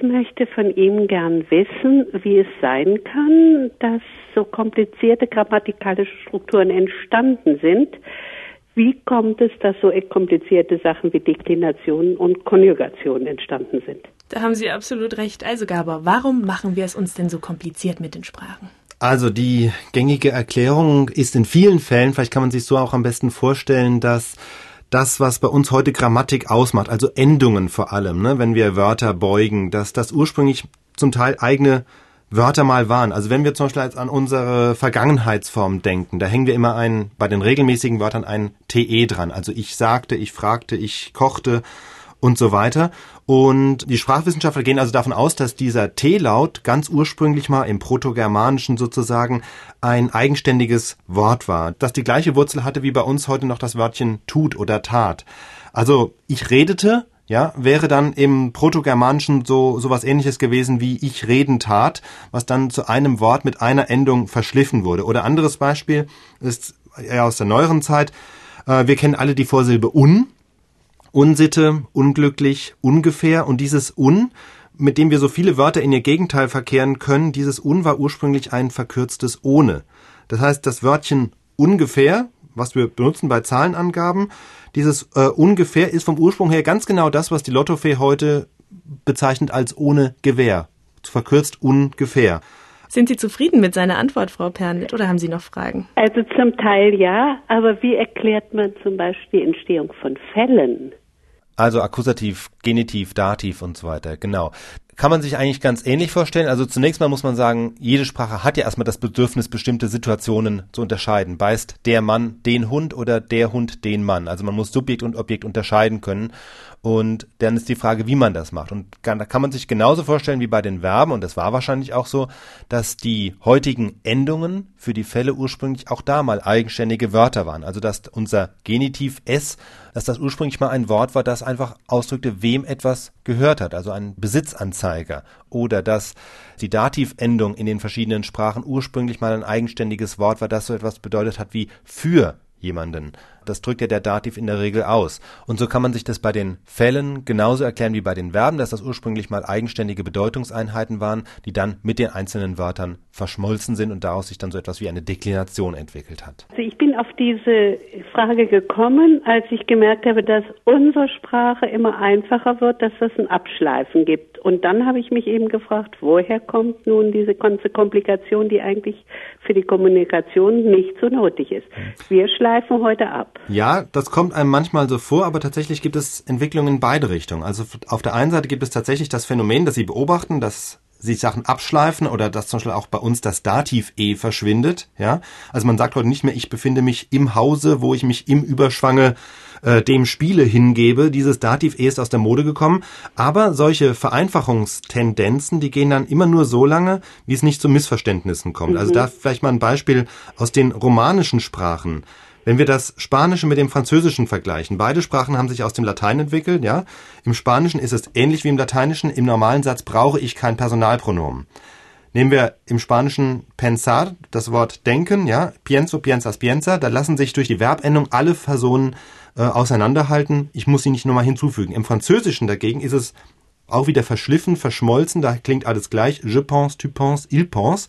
Ich möchte von ihm gern wissen, wie es sein kann, dass so komplizierte grammatikalische Strukturen entstanden sind. Wie kommt es, dass so komplizierte Sachen wie Deklination und Konjugation entstanden sind? Da haben Sie absolut recht. Also Gaber, warum machen wir es uns denn so kompliziert mit den Sprachen? Also die gängige Erklärung ist in vielen Fällen, vielleicht kann man sich so auch am besten vorstellen, dass das, was bei uns heute Grammatik ausmacht, also Endungen vor allem, ne, wenn wir Wörter beugen, dass das ursprünglich zum Teil eigene Wörter mal waren. Also wenn wir zum Beispiel an unsere Vergangenheitsform denken, da hängen wir immer ein, bei den regelmäßigen Wörtern ein TE dran. Also ich sagte, ich fragte, ich kochte und so weiter. Und die Sprachwissenschaftler gehen also davon aus, dass dieser T-Laut ganz ursprünglich mal im Protogermanischen sozusagen ein eigenständiges Wort war, das die gleiche Wurzel hatte wie bei uns heute noch das Wörtchen tut oder tat. Also ich redete, ja, wäre dann im Protogermanischen so sowas ähnliches gewesen wie ich reden tat, was dann zu einem Wort mit einer Endung verschliffen wurde. Oder anderes Beispiel ist eher aus der neueren Zeit. Äh, wir kennen alle die Vorsilbe un, Unsitte, unglücklich, ungefähr und dieses un, mit dem wir so viele Wörter in ihr Gegenteil verkehren können, dieses un war ursprünglich ein verkürztes ohne. Das heißt, das Wörtchen ungefähr, was wir benutzen bei Zahlenangaben, dieses äh, ungefähr ist vom Ursprung her ganz genau das, was die Lottofee heute bezeichnet als ohne Gewehr. Verkürzt ungefähr. Sind Sie zufrieden mit seiner Antwort, Frau Pernit, oder haben Sie noch Fragen? Also zum Teil ja, aber wie erklärt man zum Beispiel die Entstehung von Fällen? Also Akkusativ, Genitiv, Dativ und so weiter, genau. Kann man sich eigentlich ganz ähnlich vorstellen. Also zunächst mal muss man sagen, jede Sprache hat ja erstmal das Bedürfnis, bestimmte Situationen zu unterscheiden. Beißt der Mann den Hund oder der Hund den Mann? Also man muss Subjekt und Objekt unterscheiden können. Und dann ist die Frage, wie man das macht. Und da kann man sich genauso vorstellen wie bei den Verben, und das war wahrscheinlich auch so, dass die heutigen Endungen für die Fälle ursprünglich auch da mal eigenständige Wörter waren. Also dass unser Genitiv s, dass das ursprünglich mal ein Wort war, das einfach ausdrückte, wem etwas gehört hat, also ein Besitzanzeiger. Oder dass die Dativendung in den verschiedenen Sprachen ursprünglich mal ein eigenständiges Wort war, das so etwas bedeutet hat wie für jemanden. Das drückt ja der Dativ in der Regel aus. Und so kann man sich das bei den Fällen genauso erklären wie bei den Verben, dass das ursprünglich mal eigenständige Bedeutungseinheiten waren, die dann mit den einzelnen Wörtern verschmolzen sind und daraus sich dann so etwas wie eine Deklination entwickelt hat. Also ich bin auf diese Frage gekommen, als ich gemerkt habe, dass unsere Sprache immer einfacher wird, dass es ein Abschleifen gibt. Und dann habe ich mich eben gefragt, woher kommt nun diese ganze Komplikation, die eigentlich für die Kommunikation nicht so nötig ist. Wir schleifen heute ab. Ja, das kommt einem manchmal so vor, aber tatsächlich gibt es Entwicklungen in beide Richtungen. Also auf der einen Seite gibt es tatsächlich das Phänomen, dass Sie beobachten, dass sich Sachen abschleifen oder dass zum Beispiel auch bei uns das Dativ E verschwindet. Ja, also man sagt heute nicht mehr, ich befinde mich im Hause, wo ich mich im Überschwange äh, dem Spiele hingebe. Dieses Dativ E ist aus der Mode gekommen. Aber solche Vereinfachungstendenzen, die gehen dann immer nur so lange, wie es nicht zu Missverständnissen kommt. Also mhm. Also da vielleicht mal ein Beispiel aus den romanischen Sprachen. Wenn wir das Spanische mit dem Französischen vergleichen, beide Sprachen haben sich aus dem Latein entwickelt, ja. Im Spanischen ist es ähnlich wie im Lateinischen. Im normalen Satz brauche ich kein Personalpronomen. Nehmen wir im Spanischen pensar, das Wort denken, ja, pienso, piensas, piensa, da lassen sich durch die Verbendung alle Personen äh, auseinanderhalten. Ich muss sie nicht nochmal hinzufügen. Im Französischen dagegen ist es auch wieder verschliffen, verschmolzen, da klingt alles gleich. Je pense, tu penses, il pense.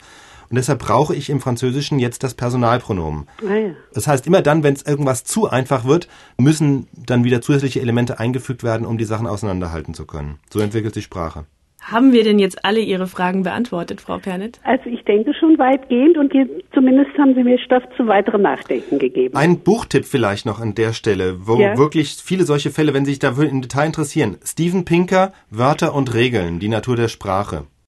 Und deshalb brauche ich im Französischen jetzt das Personalpronomen. Ah, ja. Das heißt, immer dann, wenn es irgendwas zu einfach wird, müssen dann wieder zusätzliche Elemente eingefügt werden, um die Sachen auseinanderhalten zu können. So entwickelt sich Sprache. Haben wir denn jetzt alle Ihre Fragen beantwortet, Frau Pernet? Also ich denke schon weitgehend und zumindest haben Sie mir Stoff zu weiterem Nachdenken gegeben. Ein Buchtipp vielleicht noch an der Stelle, wo ja. wirklich viele solche Fälle, wenn Sie sich dafür im Detail interessieren. Steven Pinker, Wörter und Regeln, die Natur der Sprache.